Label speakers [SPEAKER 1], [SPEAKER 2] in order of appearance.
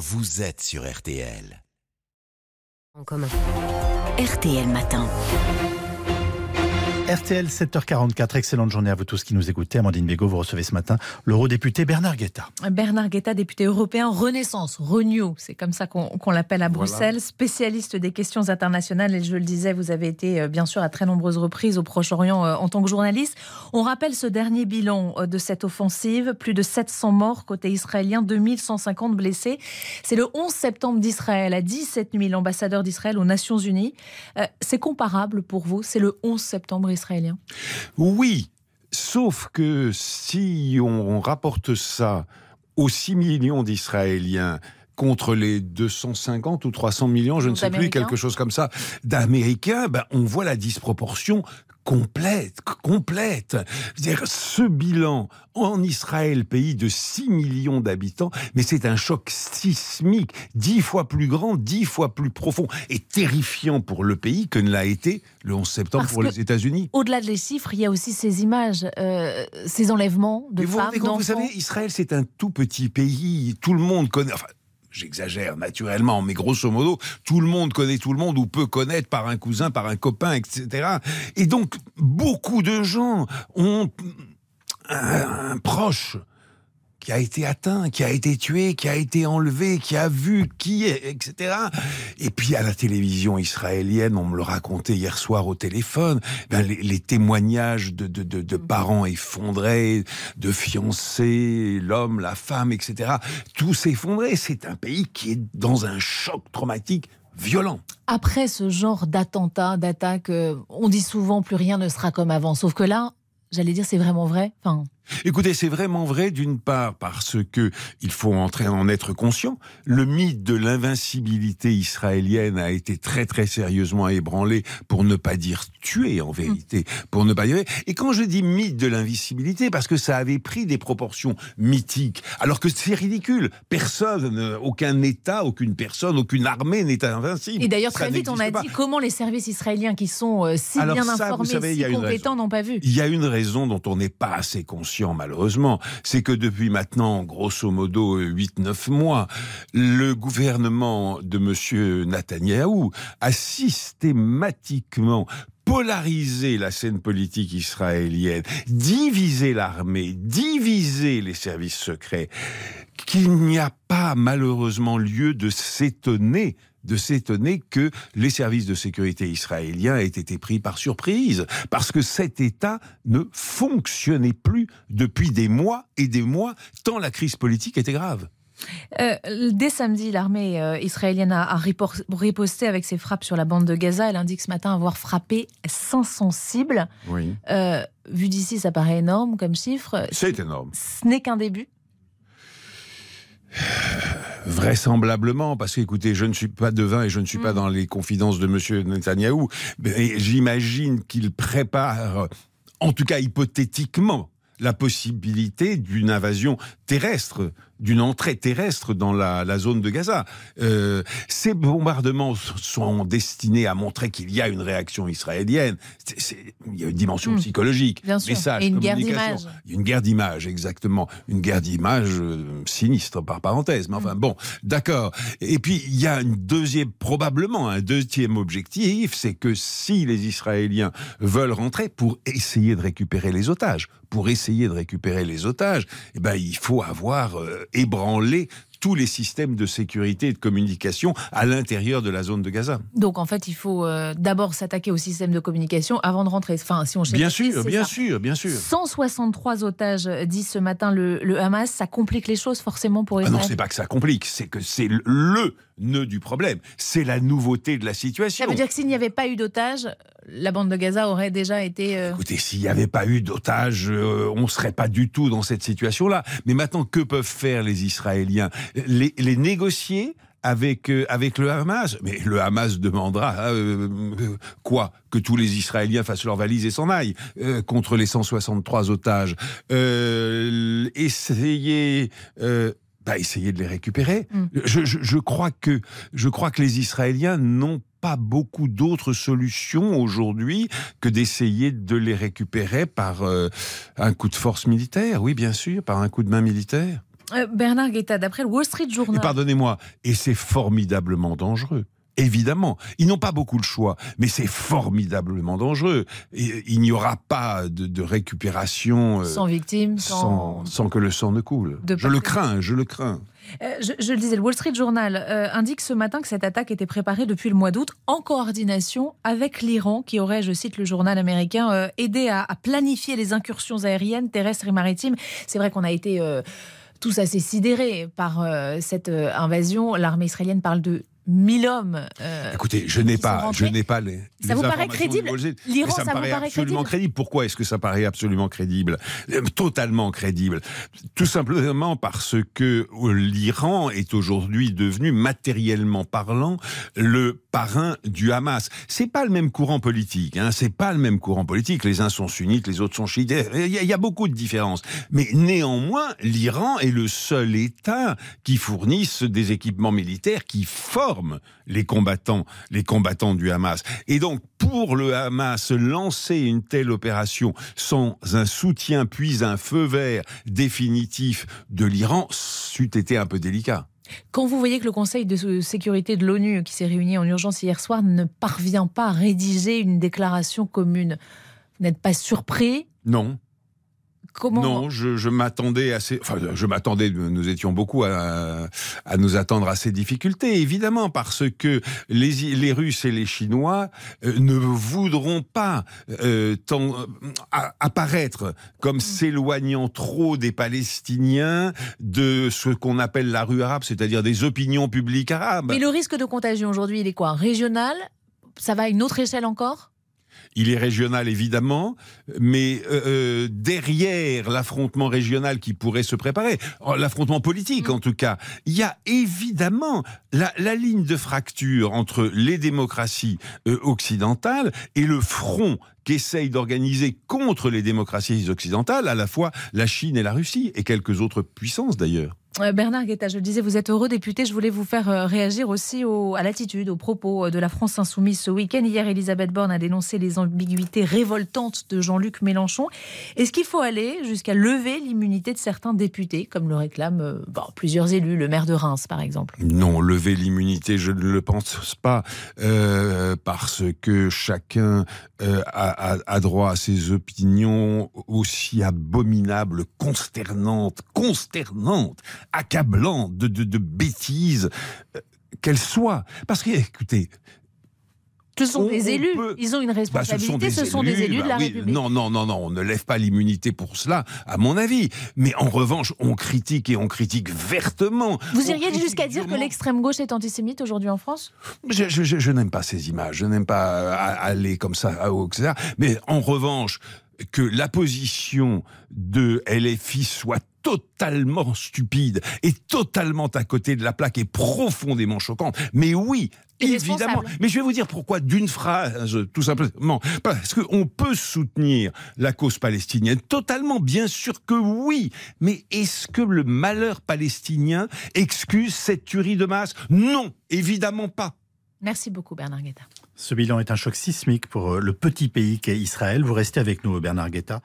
[SPEAKER 1] vous êtes sur RTL.
[SPEAKER 2] En commun. RTL Matin.
[SPEAKER 3] RTL 7h44, excellente journée à vous tous qui nous écoutez. Amandine Bégaud, vous recevez ce matin l'eurodéputé Bernard Guetta.
[SPEAKER 4] Bernard Guetta, député européen Renaissance, Renew, c'est comme ça qu'on l'appelle à Bruxelles, spécialiste des questions internationales. Et je le disais, vous avez été euh, bien sûr à très nombreuses reprises au Proche-Orient euh, en tant que journaliste. On rappelle ce dernier bilan euh, de cette offensive, plus de 700 morts côté israélien, 2150 blessés. C'est le 11 septembre d'Israël, à 17 000 ambassadeurs d'Israël aux Nations Unies. C'est comparable pour vous, c'est le 11 septembre israélien.
[SPEAKER 5] Oui, sauf que si on rapporte ça aux 6 millions d'Israéliens contre les 250 ou 300 millions, je ne sais plus, quelque chose comme ça, d'Américains, ben, on voit la disproportion complète, complète. dire ce bilan en Israël, pays de 6 millions d'habitants, mais c'est un choc sismique, dix fois plus grand, dix fois plus profond et terrifiant pour le pays que ne l'a été le 11 septembre pour les États-Unis.
[SPEAKER 4] Au-delà des chiffres, il y a aussi ces images, euh, ces enlèvements de femmes,
[SPEAKER 5] vous, vous savez, Israël, c'est un tout petit pays. Tout le monde connaît. Enfin, j'exagère naturellement, mais grosso modo, tout le monde connaît tout le monde ou peut connaître par un cousin, par un copain, etc. Et donc, beaucoup de gens ont un, proche qui a été atteint, qui a été tué, qui a été enlevé, qui a vu qui etc. Et puis à la télévision israélienne, on me le racontait hier soir au téléphone, ben, les, témoignages de, de, de, de, parents effondrés, de fiancés, l'homme, la femme, etc. Tout s'effondrait. C'est un pays qui est dans un choc traumatique violent.
[SPEAKER 4] Après ce genre d'attentat, d'attaque, euh, on dit souvent plus rien ne sera comme avant. Sauf que là, j'allais dire, c'est vraiment vrai. Enfin,
[SPEAKER 5] Écoutez, c'est vraiment vrai d'une part parce que il faut entrer en être conscient. Le mythe de l'invincibilité israélienne a été très très sérieusement ébranlé, pour ne pas dire tué en vérité, pour ne pas dire. Et quand je dis mythe de l'invincibilité, parce que ça avait pris des proportions mythiques, alors que c'est ridicule. Personne, aucun État, aucune personne, aucune armée n'est invincible.
[SPEAKER 4] Et d'ailleurs très vite, on a dit comment les services israéliens qui sont euh, si bien informés, si compétents n'ont pas vu.
[SPEAKER 5] Il y a une raison dont on n'est pas assez conscient malheureusement, c'est que depuis maintenant, grosso modo, 8-9 mois, le gouvernement de M. Netanyahou a systématiquement polarisé la scène politique israélienne, divisé l'armée, divisé les services secrets, qu'il n'y a pas malheureusement lieu de s'étonner de s'étonner que les services de sécurité israéliens aient été pris par surprise, parce que cet État ne fonctionnait plus depuis des mois et des mois, tant la crise politique était grave.
[SPEAKER 4] Euh, dès samedi, l'armée euh, israélienne a, riposté avec ses frappes sur la bande de Gaza. Elle indique ce matin avoir frappé 500 cibles.
[SPEAKER 5] Oui.
[SPEAKER 4] Euh, vu d'ici, ça paraît énorme comme chiffre.
[SPEAKER 5] C'est énorme.
[SPEAKER 4] Ce n'est qu'un début.
[SPEAKER 5] Vraisemblablement, parce que écoutez, je ne suis pas devin et je ne suis pas mm. dans les confidences de M. Netanyahou, mais j'imagine qu'il prépare, en tout cas hypothétiquement, la possibilité d'une invasion terrestre d'une entrée terrestre dans la, zone de Gaza. Euh, ces bombardements sont destinés à montrer qu'il y a une réaction israélienne. il y a une dimension hmm. psychologique,
[SPEAKER 4] Bien sûr.
[SPEAKER 5] message,
[SPEAKER 4] Et une
[SPEAKER 5] guerre
[SPEAKER 4] d'image.
[SPEAKER 5] Une guerre d'image, exactement. Une guerre d'image euh, sinistre, par parenthèse. Mais enfin, hmm. bon, d'accord. Et puis, il y a une deuxième, probablement un deuxième objectif, c'est que si les Israéliens veulent rentrer pour essayer de récupérer les otages, pour essayer de récupérer les otages, eh ben, il faut avoir euh, ébranler tous les systèmes de sécurité et de communication à l'intérieur de la zone de Gaza.
[SPEAKER 4] Donc en fait, il faut euh, d'abord s'attaquer au système de communication avant de rentrer. Enfin, si on
[SPEAKER 5] bien sûr, bien sûr, bien sûr.
[SPEAKER 4] 163 otages dit ce matin le, Hamas. Ça complique les choses forcément pour Israël.
[SPEAKER 5] Ah non, c'est pas que ça complique, c'est que c'est le nœud du problème. C'est la nouveauté de la situation.
[SPEAKER 4] Ça veut dire que s'il n'y avait pas eu d'otages, la bande de Gaza aurait déjà été.
[SPEAKER 5] Euh, Écoutez, s'il n'y avait pas eu d'otages, on ne serait pas du tout dans cette situation-là. Mais maintenant, que peuvent faire les Israéliens? Les, négocier avec, euh, avec le Hamas? Mais le Hamas demandera hein, euh, euh, quoi? Que tous les Israéliens fassent leurs valises et s'en aillent contre les 163 otages. essayer... Bah, essayer de les récupérer. Mm. Je, je, crois que, je crois que les Israéliens n'ont pas beaucoup d'autres solutions aujourd'hui que d'essayer de les récupérer par un coup de force militaire. Oui, bien sûr, par un coup de main militaire.
[SPEAKER 4] Euh, Bernard Guetta, d'après le Wall Street Journal.
[SPEAKER 5] Pardonnez-moi, et c'est formidablement dangereux. Évidemment, ils n'ont pas beaucoup de choix, mais c'est formidablement dangereux. il n'y aura pas de, récupération
[SPEAKER 4] euh, sans victime,
[SPEAKER 5] sans... que le sang ne coule. Je le crains, je le crains.
[SPEAKER 4] Euh, je, le disais, le Wall Street Journal euh, indique ce matin que cette attaque était préparée depuis le mois d'août en coordination avec l'Iran, qui aurait, je cite le journal américain, aidé à, planifier les incursions aériennes, terrestres et maritimes. C'est vrai qu'on a été tous assez sidérés par cette invasion. L'armée israélienne parle de 1000 hommes.
[SPEAKER 5] Euh, Écoutez, je n'ai pas, je n'ai pas les.
[SPEAKER 4] Ça vous paraît crédible
[SPEAKER 5] L'Iran, ça, me paraît, absolument crédible. Pourquoi est-ce que ça paraît absolument crédible? Euh, Totalement crédible. Tout simplement parce que euh, l'Iran est aujourd'hui devenu matériellement parlant le parrain du Hamas. C'est pas le même courant politique. Hein, c'est pas le même courant politique. Les uns sont sunnites, les autres sont chiites. Il y, y a beaucoup de différences. Mais néanmoins, l'Iran est le seul État qui fournisse des équipements militaires qui forment les combattants, les combattants du Hamas. Et donc, pour le Hamas, lancer une telle opération sans un soutien puis un feu vert définitif de l'Iran, c'eût été un peu délicat.
[SPEAKER 4] Quand vous voyez que le Conseil de sécurité de l'ONU, qui s'est réuni en urgence hier soir, ne parvient pas à rédiger une déclaration commune, vous n'êtes pas surpris?
[SPEAKER 5] Non non, je, m'attendais à ces, enfin, je m'attendais, nous étions beaucoup à, nous attendre à ces difficultés, évidemment, parce que les, les Russes et les Chinois euh, ne voudront pas euh, tant, apparaître comme mm. s'éloignant trop des Palestiniens de ce qu'on appelle la rue arabe, c'est-à-dire des opinions publiques arabes.
[SPEAKER 4] Mais le risque de contagion aujourd'hui, il est quoi? Régional? Ça va à une autre échelle encore?
[SPEAKER 5] Il est régional évidemment, mais euh, euh, derrière l'affrontement régional qui pourrait se préparer, l'affrontement politique mm. en tout cas, il y a évidemment la, ligne de fracture entre les démocraties euh, occidentales et le front qu'essayent d'organiser contre les démocraties occidentales à la fois la Chine et la Russie, et quelques autres puissances d'ailleurs.
[SPEAKER 4] Euh, Bernard Guetta, je le disais, vous êtes heureux député. Je voulais vous faire euh, réagir aussi à l'attitude, aux propos euh, de la France insoumise ce week-end. Hier, Elisabeth Borne a dénoncé les ambiguïtés révoltantes de Jean-Luc Mélenchon. Est-ce qu'il faut aller jusqu'à lever l'immunité de certains députés, comme le réclament plusieurs élus, le maire de Reims par exemple?
[SPEAKER 5] Non, lever l'immunité, je ne le pense pas, parce que chacun a, droit à ses opinions aussi abominables, consternantes, consternantes accablant de, de, bêtises, euh, qu'elles soient. Parce que, écoutez,
[SPEAKER 4] ce sont des élus. Ils ont une bah, responsabilité. ce sont des, élus, de la bah République.
[SPEAKER 5] Non, non, non, non. On ne lève pas l'immunité pour cela, à mon avis. Mais en revanche, on critique et on critique vertement.
[SPEAKER 4] Vous iriez jusqu'à dire que l'extrême gauche est antisémite aujourd'hui en France?
[SPEAKER 5] Je, je n'aime pas ces images. Je n'aime pas euh, aller comme ça, etc. Mais en revanche, que la position de LFI soit totalement stupide et totalement à côté de la plaque et profondément choquante. Mais oui, Évidemment. Mais je vais vous dire pourquoi d'une phrase, tout simplement. Parce qu'on peut soutenir la cause palestinienne totalement, bien sûr que oui. Mais est-ce que le malheur palestinien excuse cette tuerie de masse? Non, évidemment pas.
[SPEAKER 4] Merci beaucoup Bernard Guetta.
[SPEAKER 3] Ce bilan est un choc sismique pour le petit pays qu'est Israël. Vous restez avec nous Bernard Guetta.